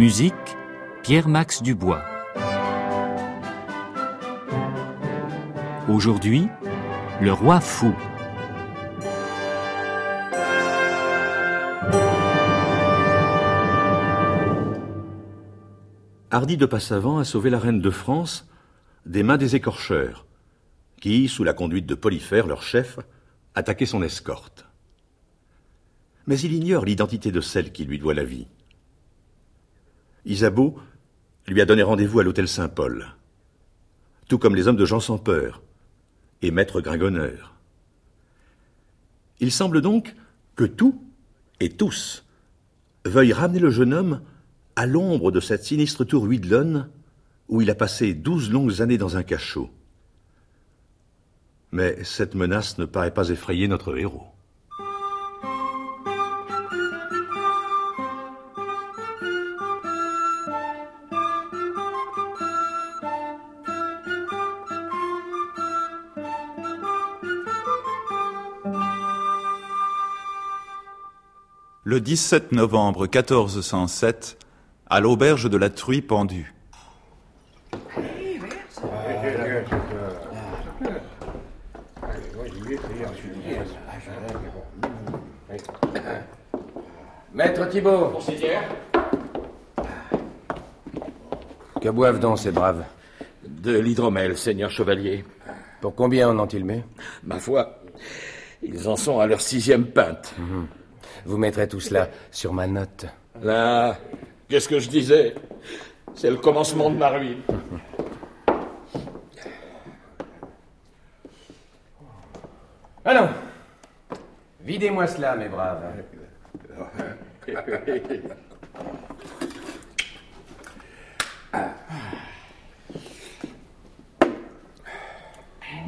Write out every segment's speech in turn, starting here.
Musique Pierre-Max Dubois. Aujourd'hui, le roi fou. Hardy de Passavant a sauvé la reine de France des mains des écorcheurs, qui, sous la conduite de Polyphère, leur chef, attaquaient son escorte. Mais il ignore l'identité de celle qui lui doit la vie. Isabeau lui a donné rendez-vous à l'hôtel Saint-Paul, tout comme les hommes de Jean sans peur et Maître Gringonneur. Il semble donc que tout et tous veuillent ramener le jeune homme à l'ombre de cette sinistre tour Huidlone où il a passé douze longues années dans un cachot. Mais cette menace ne paraît pas effrayer notre héros. Le 17 novembre 1407, à l'auberge de la Truie pendue. Maître Thibault. Que boivent donc ces braves? De l'hydromel, seigneur chevalier. Pour combien en ont-ils mis? Ma foi, ils en sont à leur sixième pinte. Vous mettrez tout cela sur ma note. Là, qu'est-ce que je disais? C'est le commencement de ma ruine. Allons Videz-moi cela, mes braves.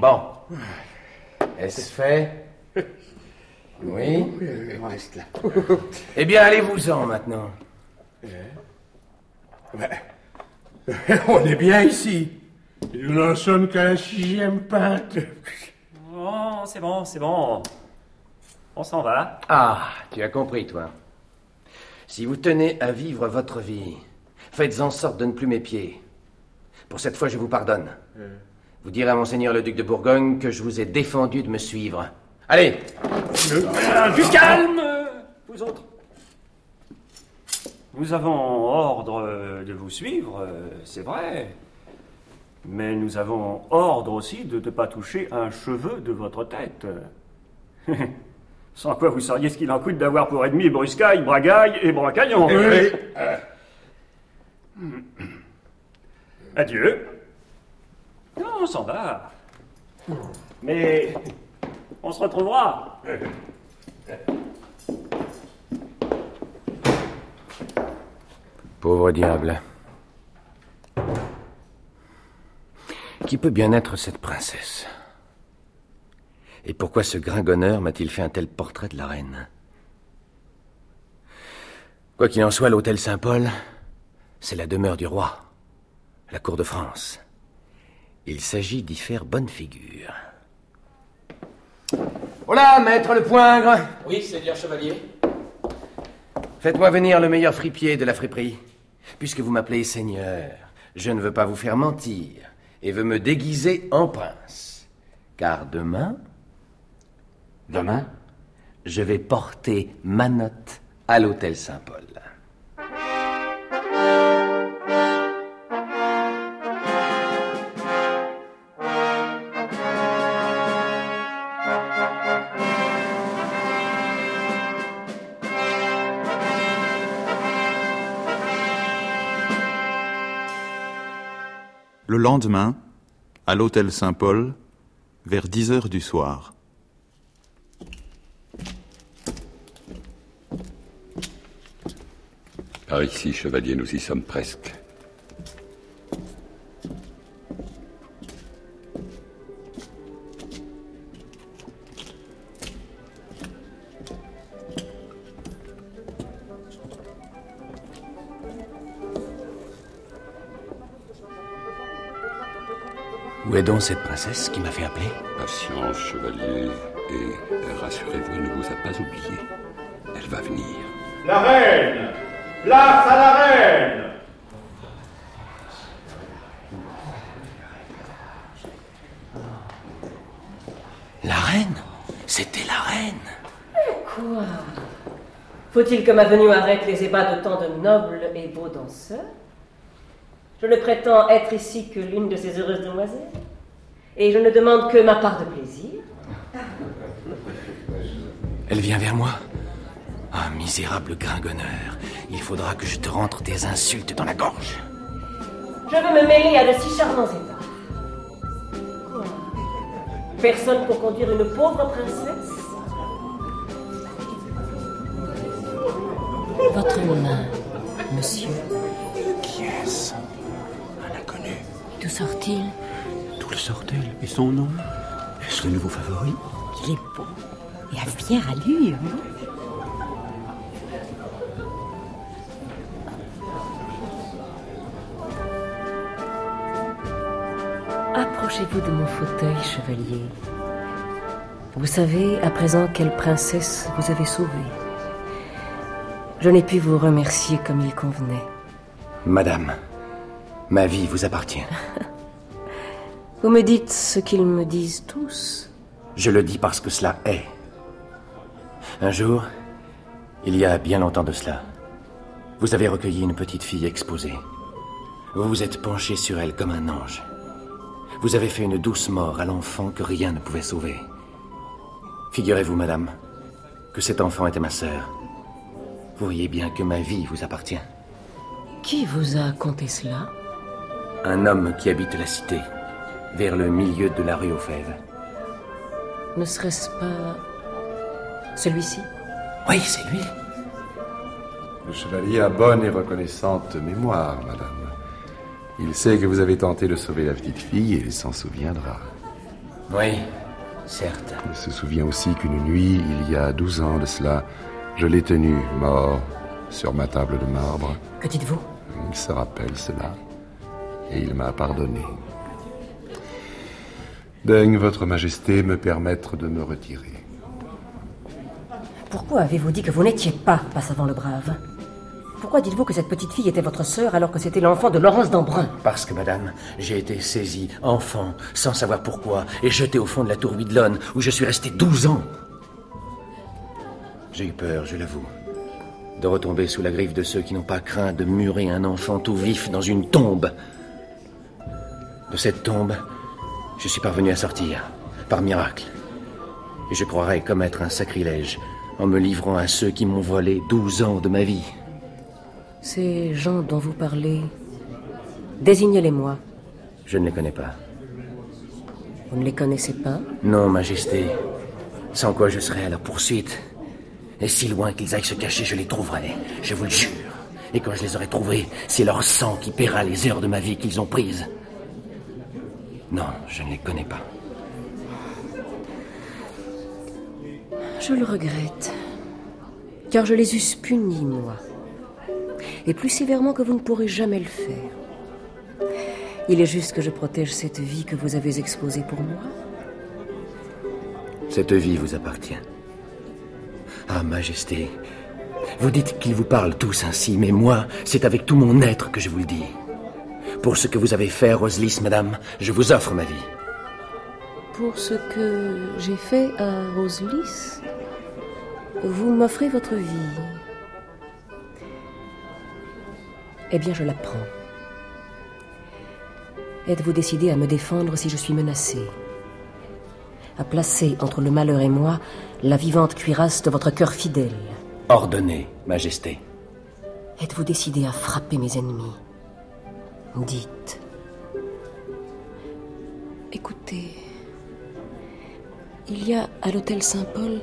Bon. Est-ce fait? Oui Reste là. Eh bien, allez-vous-en maintenant. On est bien ici. Nous n'en sommes qu'à la sixième pinte. Oh, c'est bon, c'est bon. On s'en va. Ah, tu as compris, toi. Si vous tenez à vivre votre vie, faites en sorte de ne plus m'épier. Pour cette fois, je vous pardonne. Vous direz à Monseigneur le duc de Bourgogne que je vous ai défendu de me suivre. Allez Du calme, vous autres. Nous avons ordre de vous suivre, euh, c'est vrai. Mais nous avons ordre aussi de ne pas toucher un cheveu de votre tête. Sans quoi vous sauriez ce qu'il en coûte d'avoir pour ennemi Bruscaille, Bragaille et Bracaillon. Adieu. Non, on s'en va? Mais on se retrouvera. Pauvre diable. Qui peut bien être cette princesse? Et pourquoi ce gringonneur m'a-t-il fait un tel portrait de la reine? Quoi qu'il en soit, l'hôtel Saint-Paul, c'est la demeure du roi, la cour de France. Il s'agit d'y faire bonne figure. Voilà, maître le poingre Oui, seigneur chevalier. Faites-moi venir le meilleur fripier de la friperie. Puisque vous m'appelez Seigneur, je ne veux pas vous faire mentir et veux me déguiser en prince. Car demain, Demain je vais porter ma note à l'hôtel Saint-Paul. Le lendemain, à l'hôtel Saint-Paul, vers 10 heures du soir. Par ici, chevalier, nous y sommes presque. Donc cette princesse qui m'a fait appeler. Patience, chevalier, et rassurez-vous, elle ne vous a pas oublié. Elle va venir. La reine! Place à la reine! La reine? C'était la reine. Quoi Faut-il que ma venue arrête les ébats de tant de nobles et beaux danseurs? Je ne prétends être ici que l'une de ces heureuses demoiselles. Et je ne demande que ma part de plaisir. Elle vient vers moi. Ah, misérable gringonneur, il faudra que je te rentre des insultes dans la gorge. Je veux me mêler à de si charmants ébats. Quoi? Personne pour conduire une pauvre princesse? Votre main, monsieur. Qui est-ce? Un inconnu. D'où sort-il? Le sort-elle Et son nom Est-ce le nouveau favori Il est beau et a fière allure. Approchez-vous de mon fauteuil, chevalier. Vous savez à présent quelle princesse vous avez sauvée. Je n'ai pu vous remercier comme il convenait. Madame, ma vie vous appartient. Vous me dites ce qu'ils me disent tous. Je le dis parce que cela est. Un jour, il y a bien longtemps de cela, vous avez recueilli une petite fille exposée. Vous vous êtes penché sur elle comme un ange. Vous avez fait une douce mort à l'enfant que rien ne pouvait sauver. Figurez-vous, madame, que cet enfant était ma sœur. Vous voyez bien que ma vie vous appartient. Qui vous a conté cela? Un homme qui habite la cité, vers le milieu de la rue aux Fèves. Ne serait-ce pas celui-ci? Oui, c'est lui. Le chevalier a bonne et reconnaissante mémoire, madame. Il sait que vous avez tenté de sauver la petite fille et il s'en souviendra. Oui, certes. Il se souvient aussi qu'une nuit, il y a douze ans de cela, je l'ai tenu mort sur ma table de marbre. Que dites-vous? Il se rappelle cela et il m'a pardonné. Daigne votre majesté me permettre de me retirer. Pourquoi avez-vous dit que vous n'étiez pas Passavant le Brave? Pourquoi dites-vous que cette petite fille était votre sœur alors que c'était l'enfant de Laurence d'Embrun? Parce que, madame, j'ai été saisi, enfant, sans savoir pourquoi, et jeté au fond de la tour Widlon, où je suis resté 12 ans. J'ai eu peur, je l'avoue, de retomber sous la griffe de ceux qui n'ont pas craint de murer un enfant tout vif dans une tombe. De cette tombe, je suis parvenu à sortir, par miracle. Et je croirais commettre un sacrilège en me livrant à ceux qui m'ont volé 12 ans de ma vie. Ces gens dont vous parlez, désignez-les-moi. Je ne les connais pas. Vous ne les connaissez pas? Non, Majesté. Sans quoi je serais à leur poursuite. Et si loin qu'ils aillent se cacher, je les trouverai. Je vous le jure. Et quand je les aurai trouvés, c'est leur sang qui paiera les heures de ma vie qu'ils ont prises. Non, je ne les connais pas. Je le regrette. Car je les eusse punis, moi. Et plus sévèrement que vous ne pourrez jamais le faire. Il est juste que je protège cette vie que vous avez exposée pour moi. Cette vie vous appartient. Ah, Majesté, vous dites qu'ils vous parlent tous ainsi, mais moi, c'est avec tout mon être que je vous le dis. Pour ce que vous avez fait, Roselis, madame, je vous offre ma vie. Pour ce que j'ai fait à Roselis, vous m'offrez votre vie. Eh bien, je la prends. Êtes-vous décidé à me défendre si je suis menacée À placer entre le malheur et moi la vivante cuirasse de votre cœur fidèle Ordonnez, Majesté. Êtes-vous décidé à frapper mes ennemis? Dites. Écoutez, il y a à l'hôtel Saint-Paul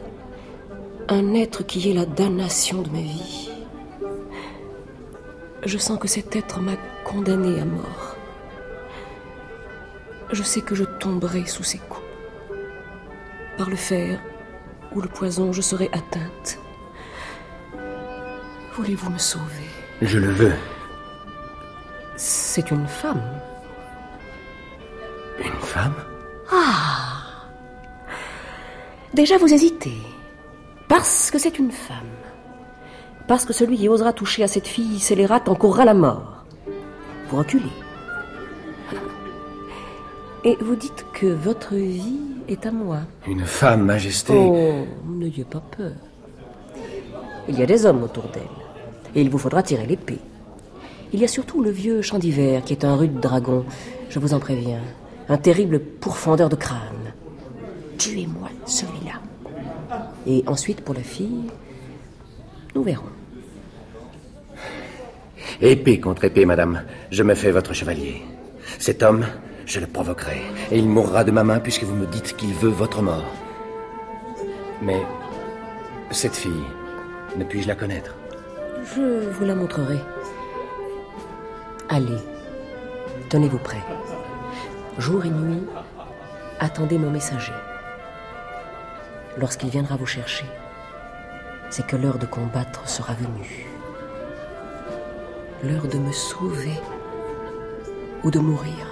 un être qui est la damnation de ma vie. Je sens que cet être m'a condamné à mort. Je sais que je tomberai sous ses coups. Par le fer ou le poison, je serai atteinte. Voulez-vous me sauver? Je le veux. C'est une femme. Une femme? Ah Déjà vous hésitez. Parce que c'est une femme. Parce que celui qui osera toucher à cette fille scélérate encourra la mort. Vous reculez. Et vous dites que votre vie est à moi. Une femme, Majesté. Oh, n'ayez pas peur. Il y a des hommes autour d'elle. Et il vous faudra tirer l'épée. Il y a surtout le vieux champ d'hiver qui est un rude dragon, je vous en préviens. Un terrible pourfendeur de crâne. Tuez-moi celui-là. Et ensuite, pour la fille, nous verrons. Épée contre épée, madame. Je me fais votre chevalier. Cet homme, je le provoquerai. Et il mourra de ma main puisque vous me dites qu'il veut votre mort. Mais cette fille, ne puis-je la connaître? Je vous la montrerai. Allez, tenez-vous prêt. Jour et nuit, attendez mon messager. Lorsqu'il viendra vous chercher, c'est que l'heure de combattre sera venue. L'heure de me sauver ou de mourir.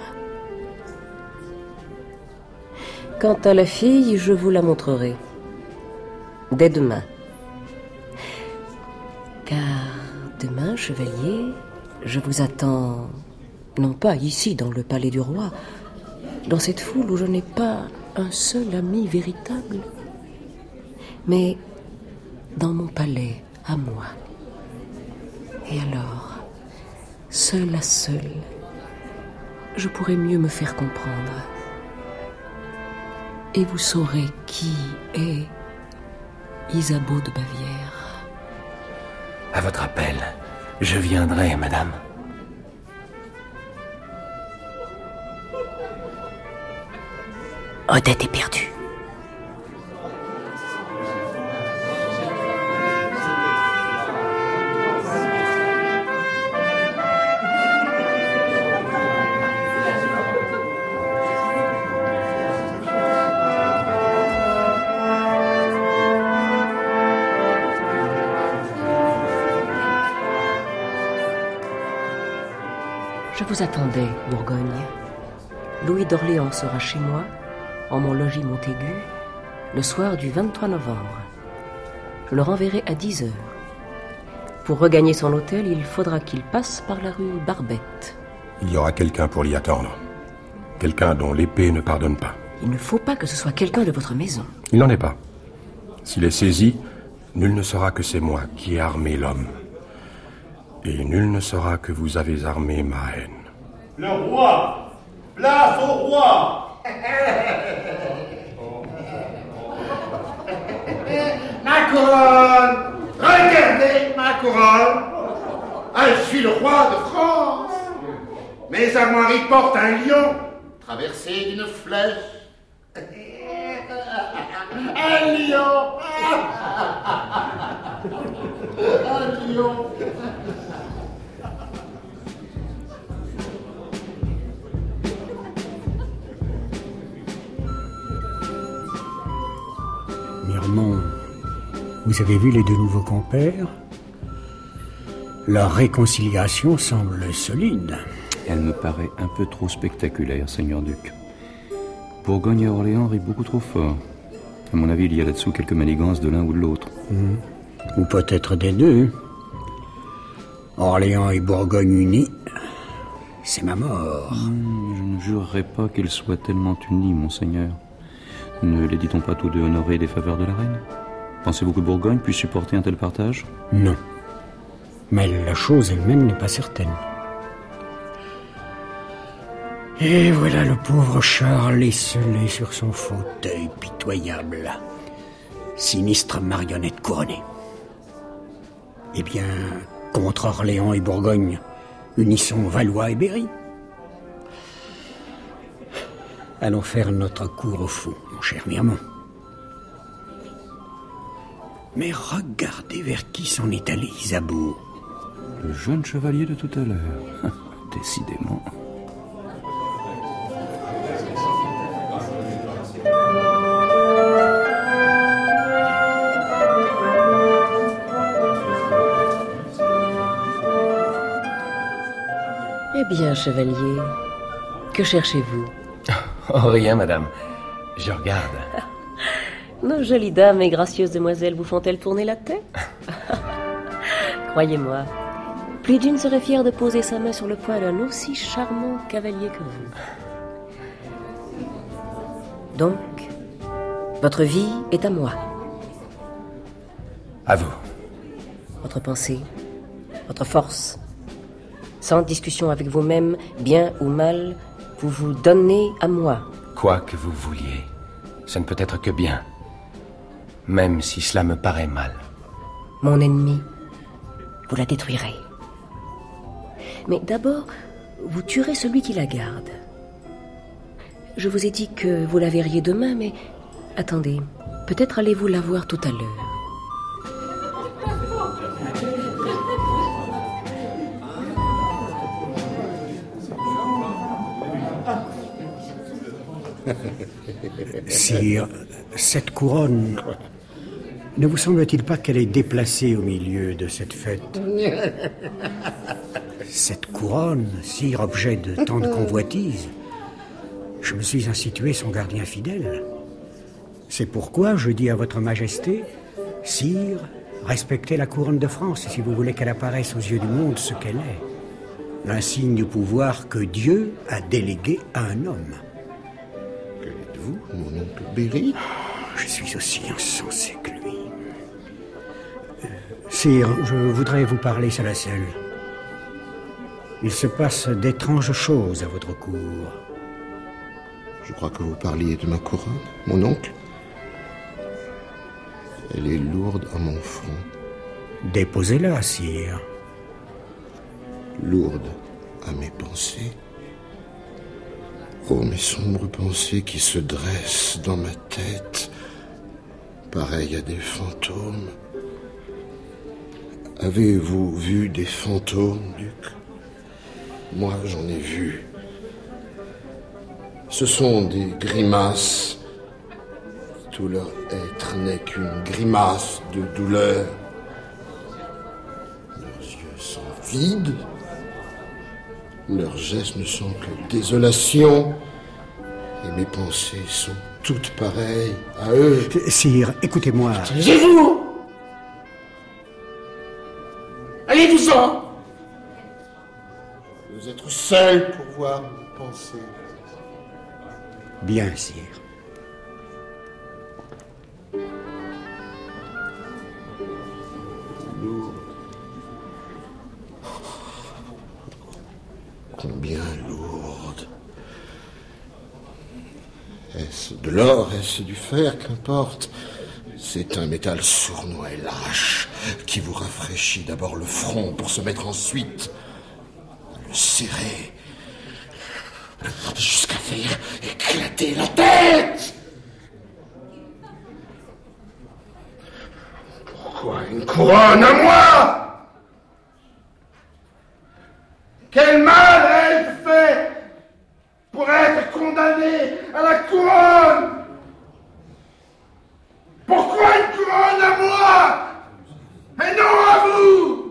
Quant à la fille, je vous la montrerai. Dès demain. Car demain, chevalier, je vous attends, non pas ici dans le palais du roi, dans cette foule où je n'ai pas un seul ami véritable, mais dans mon palais à moi. Et alors, seul à seul, je pourrai mieux me faire comprendre. Et vous saurez qui est Isabeau de Bavière. À votre appel, je viendrai, madame. Odette est perdue. Vous attendais, Bourgogne. Louis d'Orléans sera chez moi, en mon logis Montaigu, le soir du 23 novembre. Je le renverrai à 10 heures. Pour regagner son hôtel, il faudra qu'il passe par la rue Barbette. Il y aura quelqu'un pour l'y attendre. Quelqu'un dont l'épée ne pardonne pas. Il ne faut pas que ce soit quelqu'un de votre maison. Il n'en est pas. S'il est saisi, nul ne saura que c'est moi qui ai armé l'homme. Et nul ne saura que vous avez armé ma haine. Le roi. Place au roi. Ma couronne. Regardez ma couronne. Je suis le roi de France. Mes armoiries portent un lion traversé d'une flèche. Un lion. Un lion vous avez vu les deux nouveaux compères? Leur réconciliation semble solide. Elle me paraît un peu trop spectaculaire, Seigneur Duc. Bourgogne et Orléans rient beaucoup trop fort. À mon avis, il y a là-dessous quelques manigances de l'un ou de l'autre. Ou peut-être des deux. Orléans et Bourgogne unis, c'est ma mort. Hmm, je ne jurerais pas qu'ils soient tellement unis, monseigneur. Ne les dit-on pas tous deux honorés des faveurs de la reine? Pensez-vous que Bourgogne puisse supporter un tel partage? Non. Mais la chose elle-même n'est pas certaine. Et voilà le pauvre Charles esselé sur son fauteuil pitoyable. Sinistre marionnette couronnée. Eh bien, contre Orléans et Bourgogne, unissons Valois et Berry. Allons faire notre cours au fond, mon cher Mirmont. Mais regardez vers qui s'en est allé Isabeau. Le jeune chevalier de tout à l'heure. Décidément. Eh bien, chevalier, que cherchez-vous? Oh, rien, madame. Je regarde. Nos jolies dames et gracieuses demoiselles vous font-elles tourner la tête? Croyez-moi, plus d'une serait fière de poser sa main sur le poing d'un aussi charmant cavalier que vous. Donc, votre vie est à moi. À vous. Votre pensée, votre force. Sans discussion avec vous-même, bien ou mal, vous vous donnez à moi. Quoi que vous vouliez, ce ne peut être que bien. Même si cela me paraît mal. Mon ennemi, vous la détruirez. Mais d'abord, vous tuerez celui qui la garde. Je vous ai dit que vous la verriez demain, mais attendez, peut-être allez-vous la voir tout à l'heure. Sire, cette couronne, ne vous semble-t-il pas qu'elle est déplacée au milieu de cette fête Cette couronne, sire, objet de tant de convoitises, je me suis institué son gardien fidèle. C'est pourquoi je dis à votre majesté, sire, respectez la couronne de France si vous voulez qu'elle apparaisse aux yeux du monde ce qu'elle est. L'insigne du pouvoir que Dieu a délégué à un homme. Que êtes-vous, mon oncle Berry? Je suis aussi insensé que Sire, je voudrais vous parler seul. Il se passe d'étranges choses à votre cour. Je crois que vous parliez de ma couronne, mon oncle. Elle est lourde à mon front. Déposez-la, sire. Lourde à mes pensées. Oh, mes sombres pensées qui se dressent dans ma tête, pareilles à des fantômes. Avez-vous vu des fantômes, Duc? Moi, j'en ai vu. Ce sont des grimaces. Tout leur être n'est qu'une grimace de douleur. Leurs yeux sont vides. Leurs gestes ne sont que désolation. Et mes pensées sont toutes pareilles à eux. Sire, écoutez-moi. Taisez-vous seul pour voir mes pensées. Bien, sire. Combien lourde. Est-ce de l'or, est-ce du fer, qu'importe. C'est un métal sournois et lâche qui vous rafraîchit d'abord le front pour se mettre ensuite serrer jusqu'à faire éclater la tête. Pourquoi une couronne à moi Quel mal ai-je fait pour être condamné à la couronne Pourquoi une couronne à moi et non à vous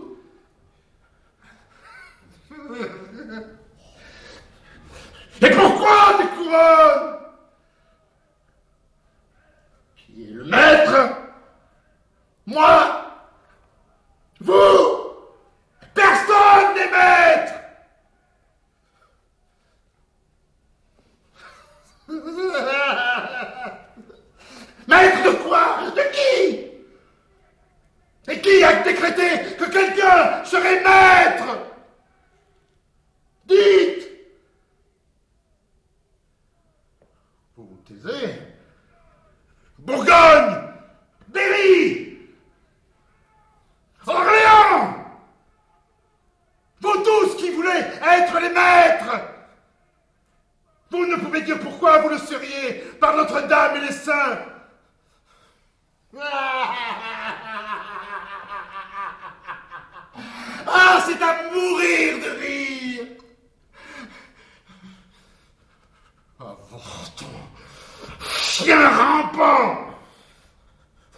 Et pourquoi des couronnes Qui est le maître Moi Vous Personne n'est maître Maître de quoi De qui Et qui a décrété que quelqu'un serait maître Dites Vous vous taisez Bourgogne Berry Orléans Vous tous qui voulez être les maîtres Vous ne pouvez dire pourquoi vous le seriez par Notre-Dame et les saints Ah, c'est à mourir de rire Avorton Chien rampant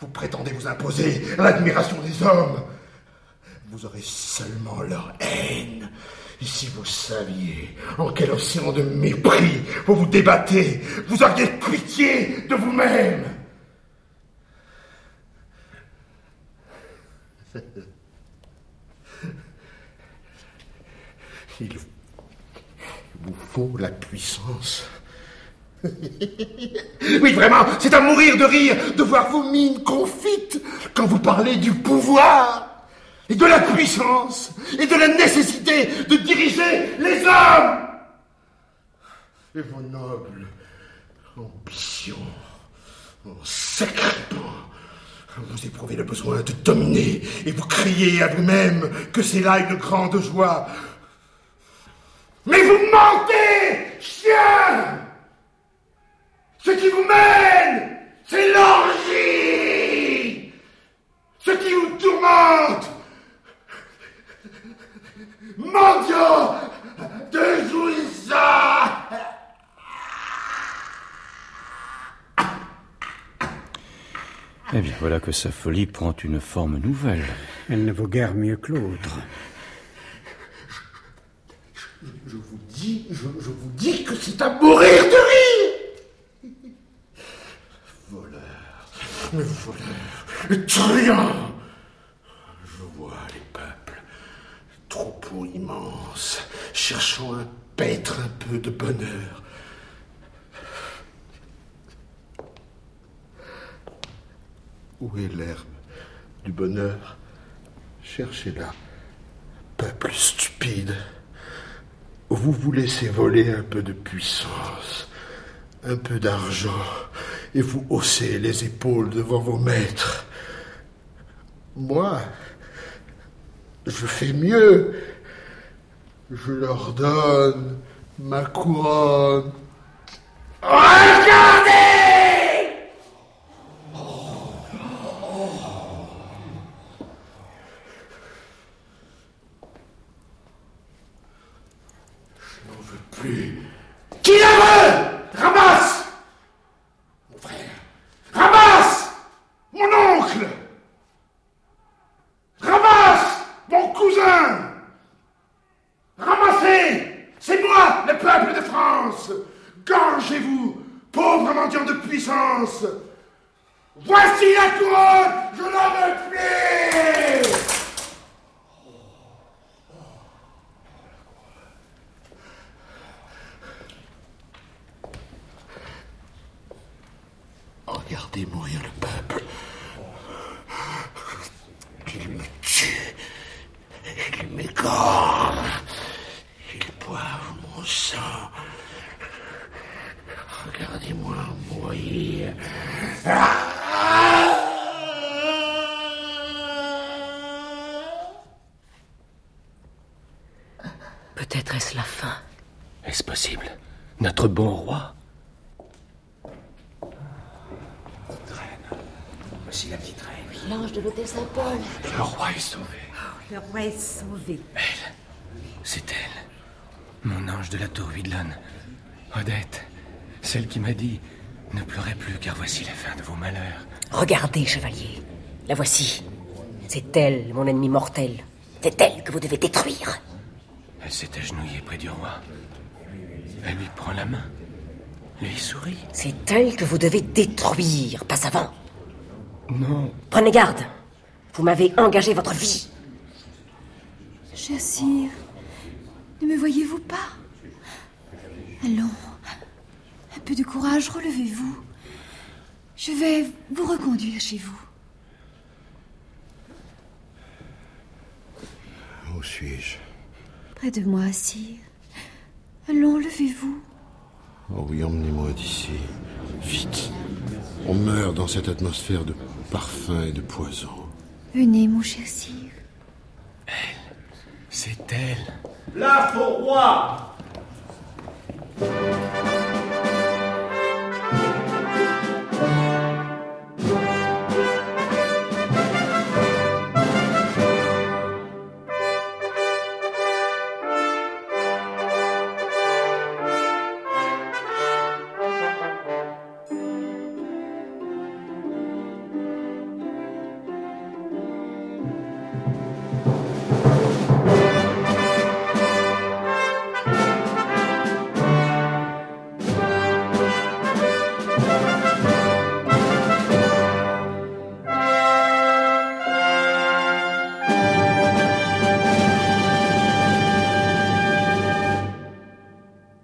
Vous prétendez vous imposer l'admiration des hommes Vous aurez seulement leur haine. Et si vous saviez en quel océan de mépris vous vous débattez, vous auriez pitié de vous-même. Il vous faut la puissance. Oui, vraiment, c'est à mourir de rire de voir vos mines confites quand vous parlez du pouvoir et de la puissance et de la nécessité de diriger les hommes. Et vos nobles ambitions, en sacripant, vous éprouvez le besoin de dominer et vous criez à vous-même que c'est là une grande joie. Mais vous mentez, chien Ce qui vous mène, c'est l'orgie Ce qui vous tourmente Mendiant de jouissance Eh bien, voilà que sa folie prend une forme nouvelle. Elle ne vaut guère mieux que l'autre. Je vous dis, je, je vous dis que c'est à mourir de rire Voleur, mais voleur, truand Je vois les peuples, troupeaux immenses, cherchant à paître un peu de bonheur. Où est l'herbe du bonheur Cherchez-la, peuple stupide. Vous vous laissez voler un peu de puissance, un peu d'argent, et vous haussez les épaules devant vos maîtres. Moi, je fais mieux. Je leur donne ma couronne. Regardez Je n'en veux plus. Qui la veut Ramasse Mon frère Ramasse Mon oncle Ramasse Mon cousin Ramassez C'est moi, le peuple de France Gorgez-vous, pauvre mendiant de puissance Voici la couronne Je n'en veux plus Regardez mourir le peuple. Il me tue. Il m'égorge. Ils boivent mon sang. Regardez-moi mourir. Peut-être est-ce la fin. Est-ce possible Notre bon roi Voici la petite reine. L'ange de l'hôtel Saint-Paul. Le roi est sauvé. Le roi est sauvé. C'est elle. Mon ange de la tour Vidlon. Odette. Celle qui m'a dit Ne pleurez plus car voici la fin de vos malheurs. Regardez, chevalier. La voici. C'est elle, mon ennemi mortel. C'est elle que vous devez détruire. Elle s'est agenouillée près du roi. Elle lui prend la main. Lui sourit. C'est elle que vous devez détruire, pas avant. Non. Prenez garde. Vous m'avez engagé votre vie. Cher sire, ne me voyez-vous pas? Allons, un peu de courage, relevez-vous. Je vais vous reconduire chez vous. Où suis-je? Près de moi, sire. Allons, levez-vous. Oh oui, emmenez-moi d'ici. Vite. On meurt dans cette atmosphère de parfum et de poison. Venez, mon cher sire. C'est elle. Au roi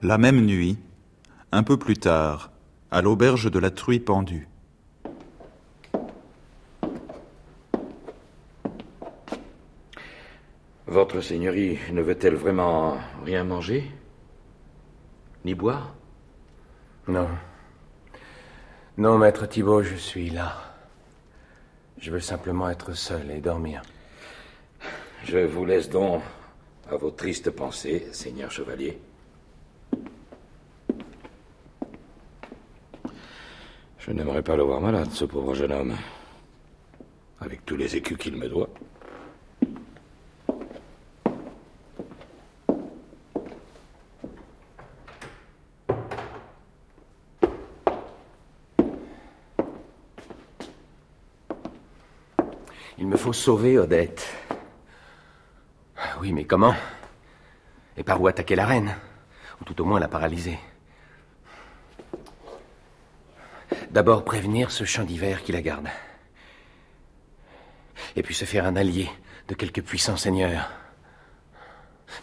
La même nuit, un peu plus tard, à l'auberge de la truie pendue. Votre Seigneurie ne veut-elle vraiment rien manger? Ni boire? Non. Non, maître Thibault, je suis là. Je veux simplement être seul et dormir. Je vous laisse donc à vos tristes pensées, Seigneur Chevalier. Je n'aimerais pas le voir malade, ce pauvre jeune homme. Avec tous les écus qu'il me doit. Il me faut sauver Odette. Oui, mais comment? Et par où attaquer la reine? Ou tout au moins la paralyser? D'abord prévenir ce champ d'hiver qui la garde. Et puis se faire un allié de quelque puissant seigneur.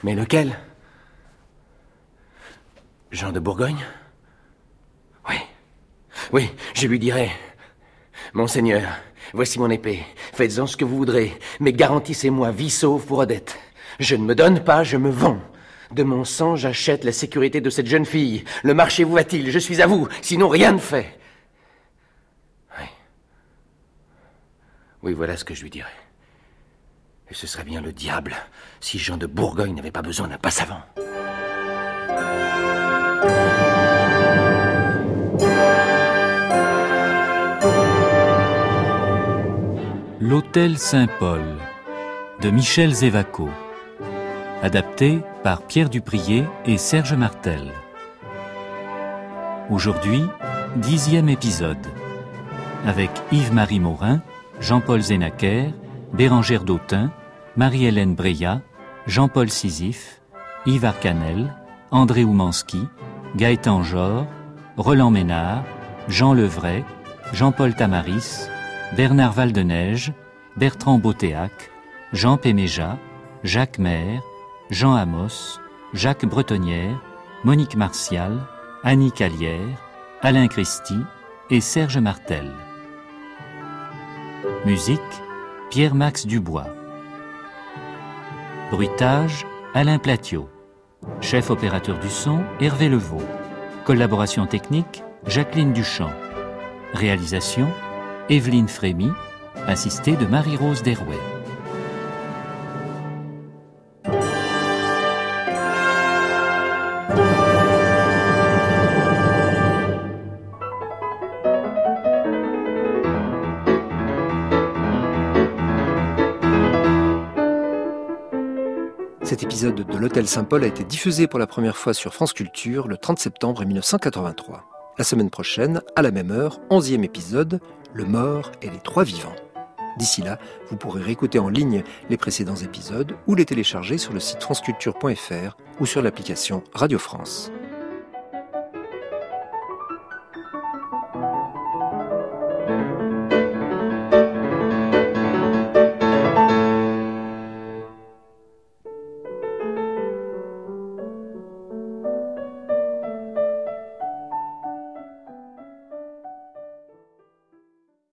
Mais lequel? Jean de Bourgogne? Oui. Oui, je lui dirai. Monseigneur, voici mon épée. Faites-en ce que vous voudrez, mais garantissez-moi vie sauve pour Odette. Je ne me donne pas, je me vends. De mon sang, j'achète la sécurité de cette jeune fille. Le marché vous va-t-il? Je suis à vous, sinon rien ne fait. Oui, voilà ce que je lui dirais. Et ce serait bien le diable si Jean de Bourgogne n'avait pas besoin d'un passe-avant. L'Hôtel Saint-Paul de Michel Zévaco. Adapté par Pierre Duprier et Serge Martel. Aujourd'hui, dixième épisode. Avec Yves-Marie Morin, Jean-Paul Zénaquer, Bérangère Dautin, Marie-Hélène Breya, Jean-Paul Sisyphe, Yves Arcanel, André Oumanski, Gaëtan Jor, Roland Ménard, Jean Levray, Jean-Paul Tamaris, Bernard Valdeneige, Bertrand Beautéac, Jean Péméja, Jacques Maire, Jean Amos, Jacques Bretonnière, Monique Martial, Annie Calière, Alain Christie et Serge Martel. Musique Pierre-Max Dubois. Bruitage Alain Platiot. Chef opérateur du son Hervé Levaux. Collaboration technique Jacqueline Duchamp. Réalisation Evelyne Frémy, assistée de Marie-Rose Derouet. Cet épisode de l'Hôtel Saint-Paul a été diffusé pour la première fois sur France Culture le 30 septembre 1983. La semaine prochaine, à la même heure, onzième épisode, Le mort et les trois vivants. D'ici là, vous pourrez réécouter en ligne les précédents épisodes ou les télécharger sur le site franceculture.fr ou sur l'application Radio France.